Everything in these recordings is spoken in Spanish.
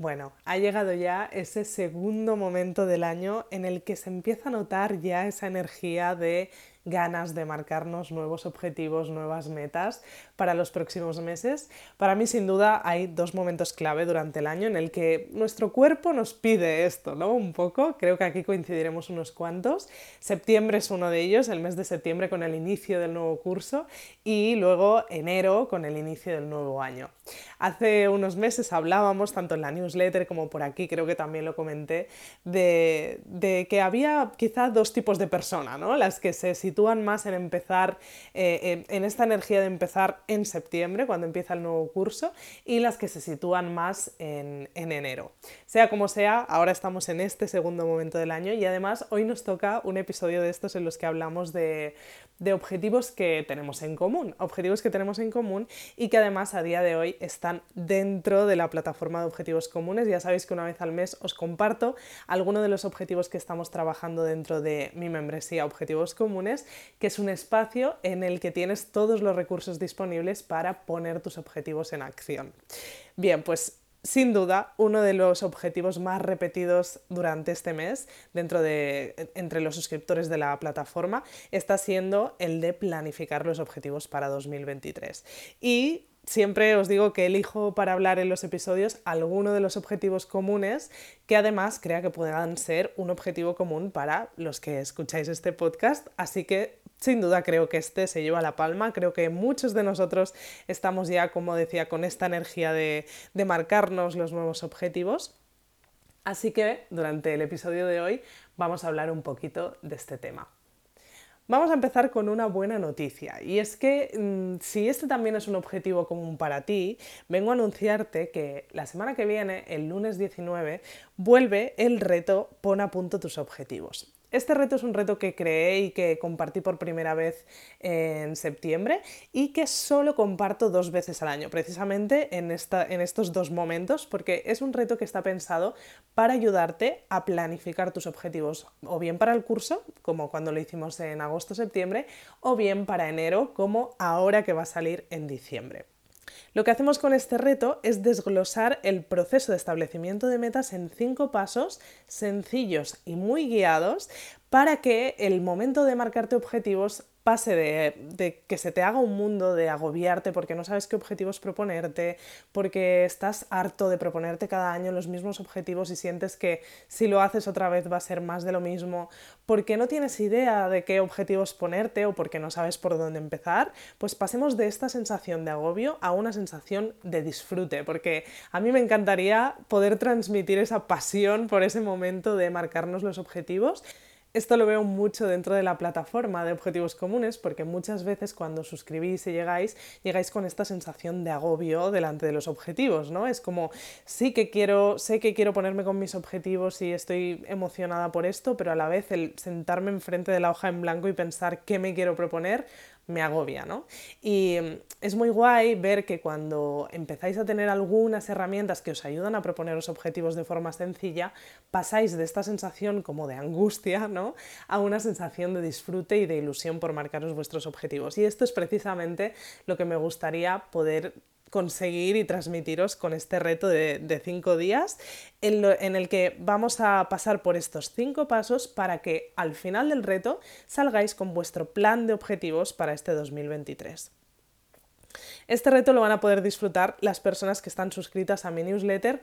Bueno, ha llegado ya ese segundo momento del año en el que se empieza a notar ya esa energía de ganas de marcarnos nuevos objetivos, nuevas metas para los próximos meses. Para mí, sin duda, hay dos momentos clave durante el año en el que nuestro cuerpo nos pide esto, ¿no? Un poco, creo que aquí coincidiremos unos cuantos. Septiembre es uno de ellos, el mes de septiembre con el inicio del nuevo curso y luego enero con el inicio del nuevo año. Hace unos meses hablábamos, tanto en la newsletter como por aquí, creo que también lo comenté, de, que había quizá dos tipos de personas, ¿no? Las que se sitúan más en empezar, eh, en, esta energía de empezar en septiembre, cuando empieza el nuevo curso, y las que se sitúan más en, enero. Sea como sea, ahora estamos en este segundo momento del año y además hoy nos toca un episodio de estos en los que hablamos de, de objetivos que tenemos en común, objetivos que tenemos en común y que además a día de hoy están dentro de la plataforma de objetivos comunes. Ya sabéis que una vez al mes os comparto algunos de los objetivos que estamos trabajando dentro de mi membresía Objetivos Comunes que es un espacio en el que tienes todos los recursos disponibles para poner tus objetivos en acción. Bien, pues sin duda, uno de los objetivos más repetidos durante este mes, dentro de, entre los suscriptores de la plataforma, está siendo el de planificar los objetivos para 2023. Y siempre os digo que elijo para hablar en los episodios alguno de los objetivos comunes que además crea que puedan ser un objetivo común para los que escucháis este podcast. Así que sin duda creo que este se lleva la palma, creo que muchos de nosotros estamos ya, como decía, con esta energía de, de marcarnos los nuevos objetivos. Así que durante el episodio de hoy vamos a hablar un poquito de este tema. Vamos a empezar con una buena noticia y es que mm, si este también es un objetivo común para ti, vengo a anunciarte que la semana que viene, el lunes 19, vuelve el reto Pon a punto tus objetivos. Este reto es un reto que creé y que compartí por primera vez en septiembre y que solo comparto dos veces al año, precisamente en, esta, en estos dos momentos, porque es un reto que está pensado para ayudarte a planificar tus objetivos, o bien para el curso, como cuando lo hicimos en agosto-septiembre, o bien para enero, como ahora que va a salir en diciembre. Lo que hacemos con este reto es desglosar el proceso de establecimiento de metas en cinco pasos sencillos y muy guiados para que el momento de marcarte objetivos pase de, que se te haga un mundo de agobiarte porque no sabes qué objetivos proponerte, porque estás harto de proponerte cada año los mismos objetivos y sientes que si lo haces otra vez va a ser más de lo mismo, porque no tienes idea de qué objetivos ponerte o porque no sabes por dónde empezar, pues pasemos de esta sensación de agobio a una sensación de disfrute, porque a mí me encantaría poder transmitir esa pasión por ese momento de marcarnos los objetivos esto lo veo mucho dentro de la plataforma de objetivos comunes porque muchas veces cuando suscribís y llegáis, llegáis con esta sensación de agobio delante de los objetivos, ¿no? Es como, sí que quiero, sé que quiero ponerme con mis objetivos y estoy emocionada por esto, pero a la vez el sentarme enfrente de la hoja en blanco y pensar qué me quiero proponer me agobia, ¿no? Y mm, es muy guay ver que cuando empezáis a tener algunas herramientas que os ayudan a proponeros objetivos de forma sencilla, pasáis de esta sensación como de angustia, ¿no? A una sensación de disfrute y de ilusión por marcaros vuestros objetivos. Y esto es precisamente lo que me gustaría poder conseguir y transmitiros con este reto de, cinco días en, el que vamos a pasar por estos cinco pasos para que al final del reto salgáis con vuestro plan de objetivos para este 2023. Este reto lo van a poder disfrutar las personas que están suscritas a mi newsletter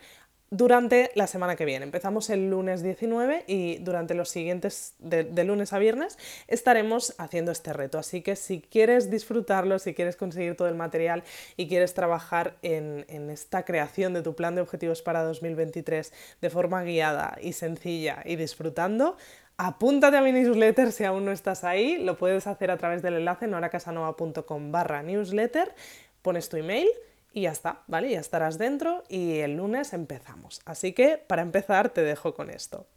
durante la semana que viene. Empezamos el lunes 19 y durante los siguientes, de, lunes a viernes, estaremos haciendo este reto. Así que si quieres disfrutarlo, si quieres conseguir todo el material y quieres trabajar en, en esta creación de tu plan de objetivos para 2023 de forma guiada y sencilla y disfrutando, Apúntate a mi newsletter si aún no estás ahí, lo puedes hacer a través del enlace noracasanova.com barra newsletter, pones tu email y ya está, ¿vale? Ya estarás dentro y el lunes empezamos. Así que para empezar te dejo con esto.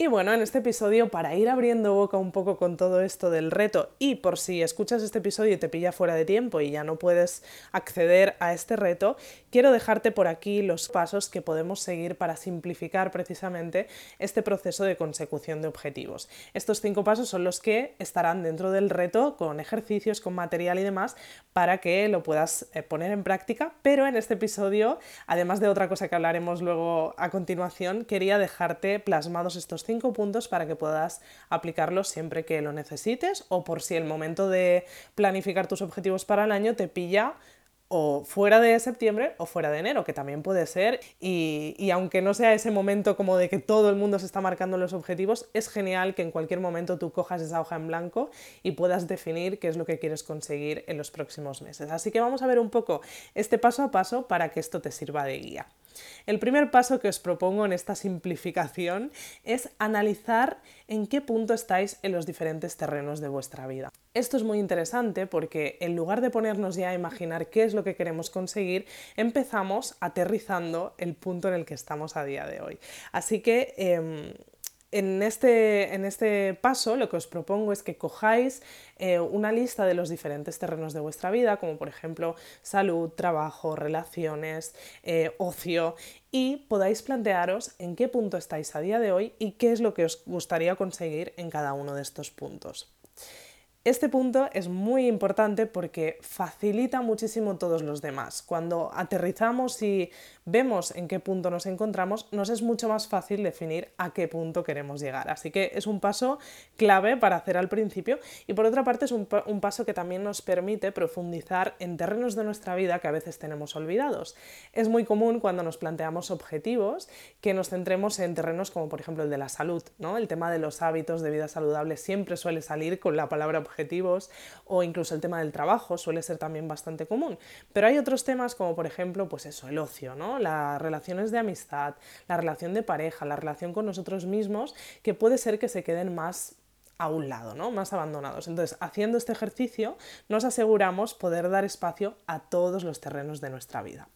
Y bueno, en este episodio, para ir abriendo boca un poco con todo esto del reto y por si escuchas este episodio y te pilla fuera de tiempo y ya no puedes acceder a este reto, quiero dejarte por aquí los pasos que podemos seguir para simplificar precisamente este proceso de consecución de objetivos. Estos cinco pasos son los que estarán dentro del reto con ejercicios, con material y demás para que lo puedas eh, poner en práctica, pero en este episodio, además de otra cosa que hablaremos luego a continuación, quería dejarte plasmados estos cinco puntos para que puedas aplicarlos siempre que lo necesites o por si el momento de planificar tus objetivos para el año te pilla o fuera de septiembre o fuera de enero, que también puede ser. Y, y, aunque no sea ese momento como de que todo el mundo se está marcando los objetivos, es genial que en cualquier momento tú cojas esa hoja en blanco y puedas definir qué es lo que quieres conseguir en los próximos meses. Así que vamos a ver un poco este paso a paso para que esto te sirva de guía. El primer paso que os propongo en esta simplificación es analizar en qué punto estáis en los diferentes terrenos de vuestra vida. Esto es muy interesante porque en lugar de ponernos ya a imaginar qué es lo que queremos conseguir, empezamos aterrizando el punto en el que estamos a día de hoy. Así que... Em, en este, en este, paso lo que os propongo es que cojáis eh, una lista de los diferentes terrenos de vuestra vida, como por ejemplo salud, trabajo, relaciones, eh, ocio, y podáis plantearos en qué punto estáis a día de hoy y qué es lo que os gustaría conseguir en cada uno de estos puntos. Este punto es muy importante porque facilita muchísimo todos los demás. Cuando aterrizamos y vemos en qué punto nos encontramos, nos es mucho más fácil definir a qué punto queremos llegar. Así que es un paso clave para hacer al principio y por otra parte es un, paso que también nos permite profundizar en terrenos de nuestra vida que a veces tenemos olvidados. Es muy común cuando nos planteamos objetivos que nos centremos en terrenos como por ejemplo el de la salud, ¿no? El tema de los hábitos de vida saludable siempre suele salir con la palabra objetivos o incluso el tema del trabajo suele ser también bastante común. Pero hay otros temas como por ejemplo pues eso, el ocio, ¿no? Las relaciones de amistad, la relación de pareja, la relación con nosotros mismos, que puede ser que se queden más a un lado, ¿no? más abandonados. Entonces, haciendo este ejercicio, nos aseguramos poder dar espacio a todos los terrenos de nuestra vida.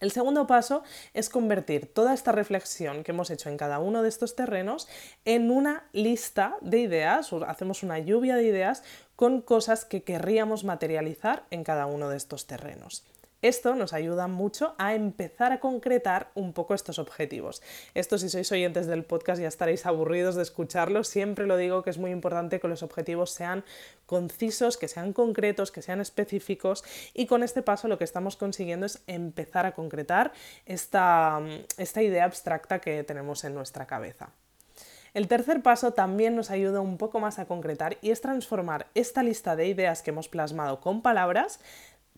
El segundo paso es convertir toda esta reflexión que hemos hecho en cada uno de estos terrenos en una lista de ideas, o hacemos una lluvia de ideas con cosas que querríamos materializar en cada uno de estos terrenos. Esto nos ayuda mucho a empezar a concretar un poco estos objetivos. Esto si sois oyentes del podcast ya estaréis aburridos de escucharlo. Siempre lo digo que es muy importante que los objetivos sean concisos, que sean concretos, que sean específicos y con este paso lo que estamos consiguiendo es empezar a concretar esta, idea abstracta que tenemos en nuestra cabeza. El tercer paso también nos ayuda un poco más a concretar y es transformar esta lista de ideas que hemos plasmado con palabras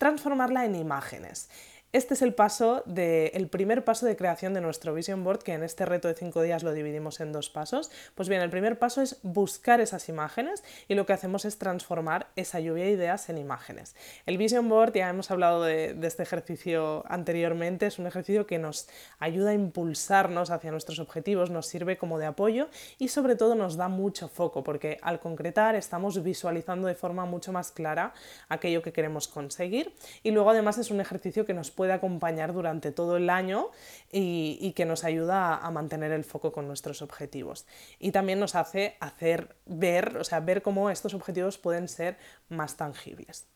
transformarla en imágenes. Este es el paso de, el primer paso de creación de nuestro Vision Board, que en este reto de cinco días lo dividimos en dos pasos. Pues bien, el primer paso es buscar esas imágenes y lo que hacemos es transformar esa lluvia de ideas en imágenes. El Vision Board, ya hemos hablado de, de este ejercicio anteriormente, es un ejercicio que nos ayuda a impulsarnos hacia nuestros objetivos, nos sirve como de apoyo y sobre todo nos da mucho foco, porque al concretar estamos visualizando de forma mucho más clara aquello que queremos conseguir y luego además es un ejercicio que nos puede acompañar durante todo el año y, que nos ayuda a, mantener el foco con nuestros objetivos. Y también nos hace hacer ver, o sea, ver cómo estos objetivos pueden ser más tangibles.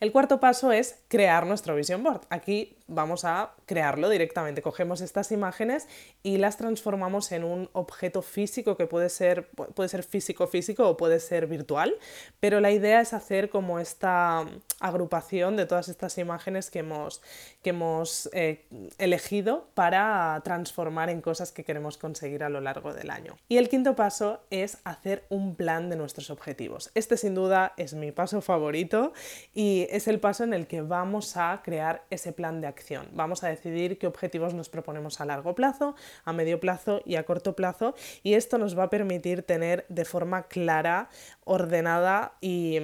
El cuarto paso es crear nuestro vision board. Aquí vamos a crearlo directamente. Cogemos estas imágenes y las transformamos en un objeto físico que puede ser, puede ser físico físico o puede ser virtual, pero la idea es hacer como esta agrupación de todas estas imágenes que hemos, que hemos eh, elegido para transformar en cosas que queremos conseguir a lo largo del año. Y el quinto paso es hacer un plan de nuestros objetivos. Este sin duda es mi paso favorito y es el paso en el que vamos a crear ese plan de acción. Vamos a decidir qué objetivos nos proponemos a largo plazo, a medio plazo y a corto plazo y esto nos va a permitir tener de forma clara, ordenada y,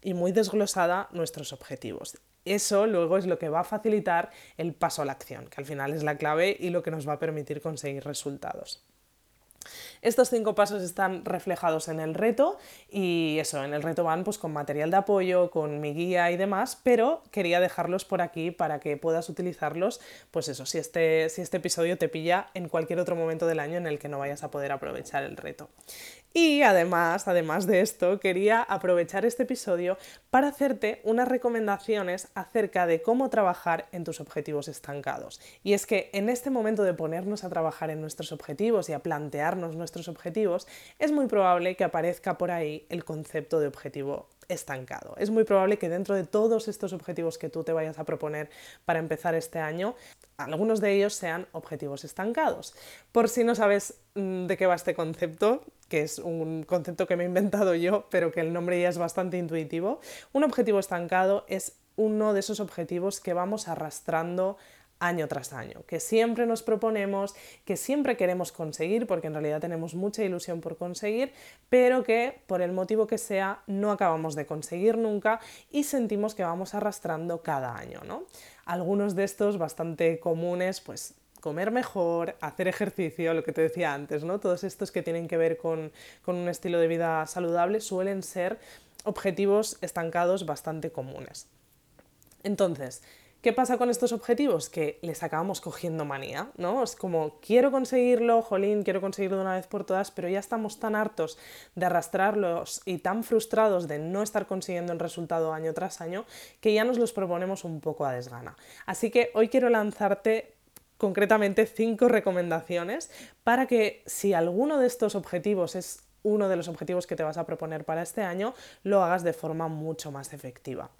y muy desglosada nuestros objetivos. Eso luego es lo que va a facilitar el paso a la acción, que al final es la clave y lo que nos va a permitir conseguir resultados. Estos cinco pasos están reflejados en el reto y eso, en el reto van pues con material de apoyo, con mi guía y demás, pero quería dejarlos por aquí para que puedas utilizarlos, pues eso, si este, si este episodio te pilla en cualquier otro momento del año en el que no vayas a poder aprovechar el reto. Y además, además de esto, quería aprovechar este episodio para hacerte unas recomendaciones acerca de cómo trabajar en tus objetivos estancados. Y es que en este momento de ponernos a trabajar en nuestros objetivos y a nuestros objetivos, es muy probable que aparezca por ahí el concepto de objetivo estancado. Es muy probable que dentro de todos estos objetivos que tú te vayas a proponer para empezar este año, algunos de ellos sean objetivos estancados. Por si no sabes mm, de qué va este concepto, que es un concepto que me he inventado yo, pero que el nombre ya es bastante intuitivo, un objetivo estancado es uno de esos objetivos que vamos arrastrando año tras año, que siempre nos proponemos, que siempre queremos conseguir, porque en realidad tenemos mucha ilusión por conseguir, pero que por el motivo que sea no acabamos de conseguir nunca y sentimos que vamos arrastrando cada año, ¿no? Algunos de estos bastante comunes, pues comer mejor, hacer ejercicio, lo que te decía antes, ¿no? Todos estos que tienen que ver con, con un estilo de vida saludable suelen ser objetivos estancados bastante comunes. Entonces, ¿Qué pasa con estos objetivos? Que les acabamos cogiendo manía, ¿no? Es como, quiero conseguirlo, jolín, quiero conseguirlo de una vez por todas, pero ya estamos tan hartos de arrastrarlos y tan frustrados de no estar consiguiendo el resultado año tras año que ya nos los proponemos un poco a desgana. Así que hoy quiero lanzarte concretamente cinco recomendaciones para que si alguno de estos objetivos es uno de los objetivos que te vas a proponer para este año, lo hagas de forma mucho más efectiva.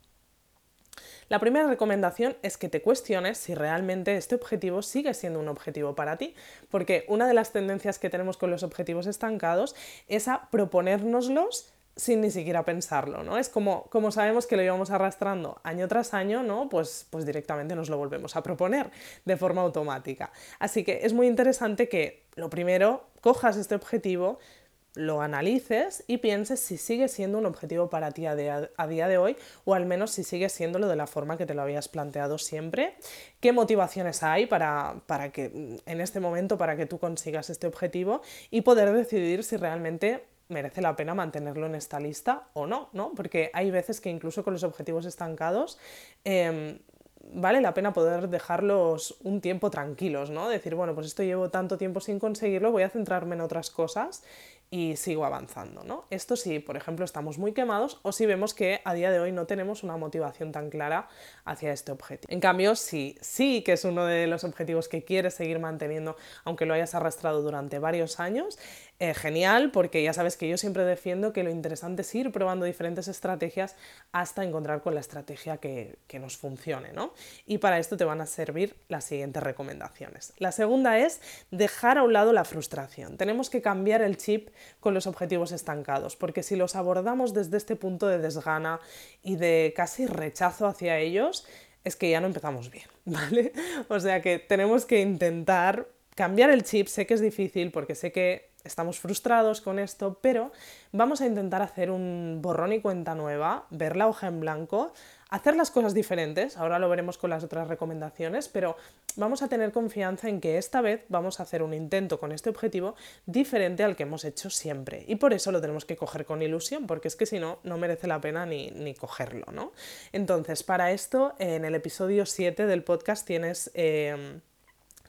La primera recomendación es que te cuestiones si realmente este objetivo sigue siendo un objetivo para ti, porque una de las tendencias que tenemos con los objetivos estancados es a proponérnoslos sin ni siquiera pensarlo, ¿no? Es como, como sabemos que lo íbamos arrastrando año tras año, ¿no? Pues, pues directamente nos lo volvemos a proponer de forma automática. Así que es muy interesante que lo primero cojas este objetivo, lo analices y pienses si sigue siendo un objetivo para ti a día, de hoy o al menos si sigue siéndolo de la forma que te lo habías planteado siempre, qué motivaciones hay para, para que en este momento para que tú consigas este objetivo y poder decidir si realmente merece la pena mantenerlo en esta lista o no, ¿no? Porque hay veces que incluso con los objetivos estancados em, vale la pena poder dejarlos un tiempo tranquilos, ¿no? Decir, bueno, pues esto llevo tanto tiempo sin conseguirlo, voy a centrarme en otras cosas y sigo avanzando. ¿no? Esto si, por ejemplo, estamos muy quemados o si vemos que a día de hoy no tenemos una motivación tan clara hacia este objetivo. En cambio, si sí que es uno de los objetivos que quieres seguir manteniendo, aunque lo hayas arrastrado durante varios años, eh, genial, porque ya sabes que yo siempre defiendo que lo interesante es ir probando diferentes estrategias hasta encontrar con la estrategia que, que nos funcione. ¿no? Y para esto te van a servir las siguientes recomendaciones. La segunda es dejar a un lado la frustración. Tenemos que cambiar el chip con los objetivos estancados, porque si los abordamos desde este punto de desgana y de casi rechazo hacia ellos, es que ya no empezamos bien, ¿vale? O sea que tenemos que intentar cambiar el chip, sé que es difícil porque sé que estamos frustrados con esto, pero vamos a intentar hacer un borrón y cuenta nueva, ver la hoja en blanco, hacer las cosas diferentes, ahora lo veremos con las otras recomendaciones, pero vamos a tener confianza en que esta vez vamos a hacer un intento con este objetivo diferente al que hemos hecho siempre. Y por eso lo tenemos que coger con ilusión, porque es que si no, no merece la pena ni, ni cogerlo, ¿no? Entonces, para esto, en el episodio 7 del podcast tienes... Eh,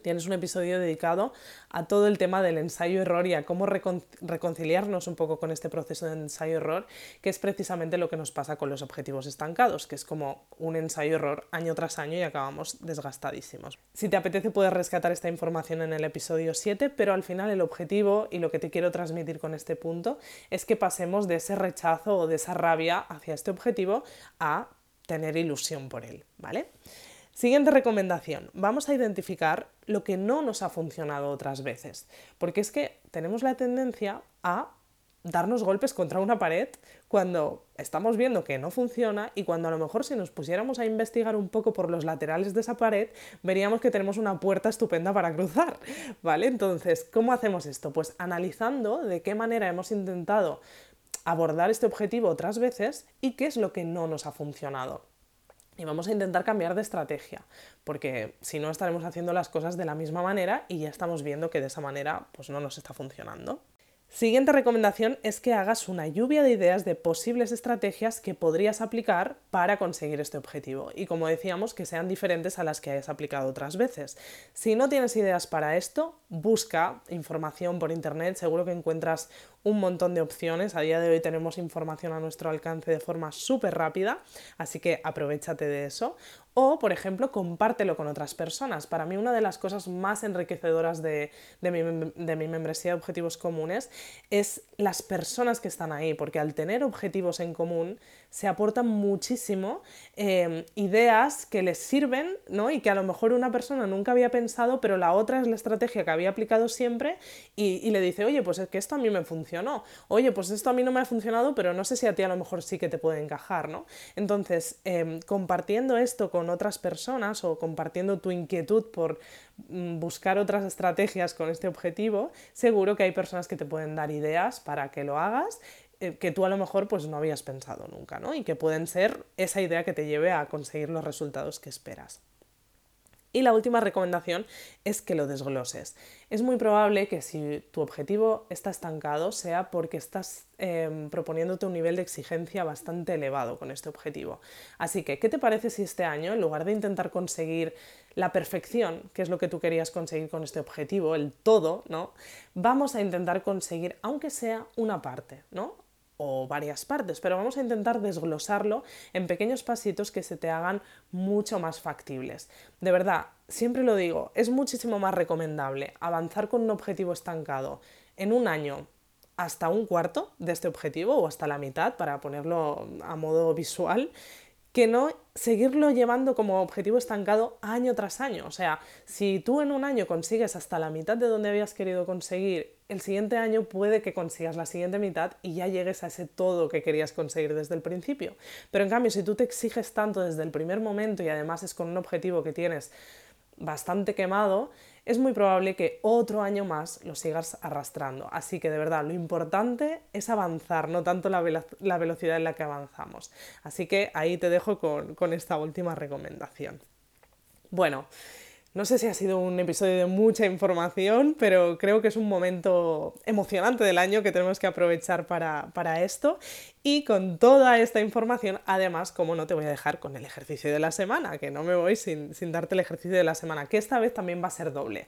tienes un episodio dedicado a todo el tema del ensayo-error y a cómo reconciliarnos un poco con este proceso de ensayo-error, que es precisamente lo que nos pasa con los objetivos estancados, que es como un ensayo-error año tras año y acabamos desgastadísimos. Si te apetece puedes rescatar esta información en el episodio 7, pero al final el objetivo y lo que te quiero transmitir con este punto es que pasemos de ese rechazo o de esa rabia hacia este objetivo a tener ilusión por él, ¿vale? Siguiente recomendación, vamos a identificar lo que no nos ha funcionado otras veces, porque es que tenemos la tendencia a darnos golpes contra una pared cuando estamos viendo que no funciona y cuando a lo mejor si nos pusiéramos a investigar un poco por los laterales de esa pared, veríamos que tenemos una puerta estupenda para cruzar, ¿vale? Entonces, ¿cómo hacemos esto? Pues analizando de qué manera hemos intentado abordar este objetivo otras veces y qué es lo que no nos ha funcionado. Y vamos a intentar cambiar de estrategia, porque si no estaremos haciendo las cosas de la misma manera y ya estamos viendo que de esa manera pues no nos está funcionando. Siguiente recomendación es que hagas una lluvia de ideas de posibles estrategias que podrías aplicar para conseguir este objetivo y como decíamos que sean diferentes a las que hayas aplicado otras veces. Si no tienes ideas para esto, busca información por internet, seguro que encuentras un montón de opciones. A día de hoy tenemos información a nuestro alcance de forma súper rápida, así que aprovechate de eso. O, por ejemplo, compártelo con otras personas. Para mí una de las cosas más enriquecedoras de, mi, membresía de objetivos comunes es las personas que están ahí, porque al tener objetivos en común se aportan muchísimo eh, ideas que les sirven ¿no? y que a lo mejor una persona nunca había pensado, pero la otra es la estrategia que había aplicado siempre y, y le dice, oye, pues es que esto a mí me Oye, pues esto a mí no me ha funcionado, pero no sé si a ti a lo mejor sí que te puede encajar. ¿no? Entonces, eh, compartiendo esto con otras personas o compartiendo tu inquietud por mm, buscar otras estrategias con este objetivo, seguro que hay personas que te pueden dar ideas para que lo hagas eh, que tú a lo mejor pues no habías pensado nunca, ¿no? Y que pueden ser esa idea que te lleve a conseguir los resultados que esperas. Y la última recomendación es que lo desgloses. Es muy probable que si tu objetivo está estancado sea porque estás em, proponiéndote un nivel de exigencia bastante elevado con este objetivo. Así que, ¿qué te parece si este año, en lugar de intentar conseguir la perfección, que es lo que tú querías conseguir con este objetivo, el todo, ¿no? Vamos a intentar conseguir, aunque sea una parte, ¿no? Varias partes, pero vamos a intentar desglosarlo en pequeños pasitos que se te hagan mucho más factibles. De verdad, siempre lo digo, es muchísimo más recomendable avanzar con un objetivo estancado en un año hasta un cuarto de este objetivo o hasta la mitad para ponerlo a modo visual que no seguirlo llevando como objetivo estancado año tras año. O sea, si tú en un año consigues hasta la mitad de donde habías querido conseguir, el siguiente año puede que consigas la siguiente mitad y ya llegues a ese todo que querías conseguir desde el principio. Pero en cambio, si tú te exiges tanto desde el primer momento y además es con un objetivo que tienes bastante quemado, es muy probable que otro año más lo sigas arrastrando. Así que de verdad, lo importante es avanzar, no tanto la, velocidad en la que avanzamos. Así que ahí te dejo con, esta última recomendación. Bueno, no sé si ha sido un episodio de mucha información, pero creo que es un momento emocionante del año que tenemos que aprovechar para, para, esto. Y con toda esta información, además, como no te voy a dejar con el ejercicio de la semana, que no me voy sin, sin darte el ejercicio de la semana, que esta vez también va a ser doble.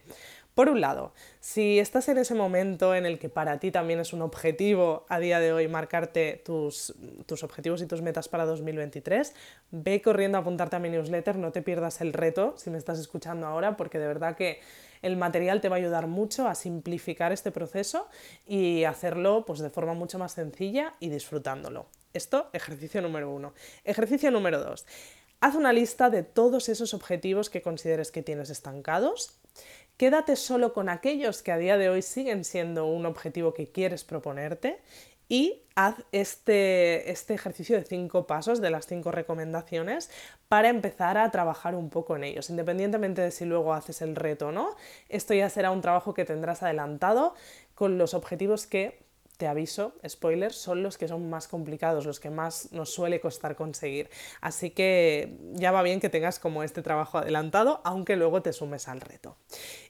Por un lado, si estás en ese momento en el que para ti también es un objetivo a día de hoy marcarte tus, tus, objetivos y tus metas para 2023, ve corriendo a apuntarte a mi newsletter, no te pierdas el reto si me estás escuchando ahora, porque de verdad que el material te va a ayudar mucho a simplificar este proceso y hacerlo pues, de forma mucho más sencilla y disfrutándolo. Esto, ejercicio número uno. Ejercicio número dos. Haz una lista de todos esos objetivos que consideres que tienes estancados Quédate solo con aquellos que a día de hoy siguen siendo un objetivo que quieres proponerte y haz este, este, ejercicio de cinco pasos, de las cinco recomendaciones, para empezar a trabajar un poco en ellos, independientemente de si luego haces el reto o no. Esto ya será un trabajo que tendrás adelantado con los objetivos que te aviso, spoilers, son los que son más complicados, los que más nos suele costar conseguir. Así que ya va bien que tengas como este trabajo adelantado, aunque luego te sumes al reto.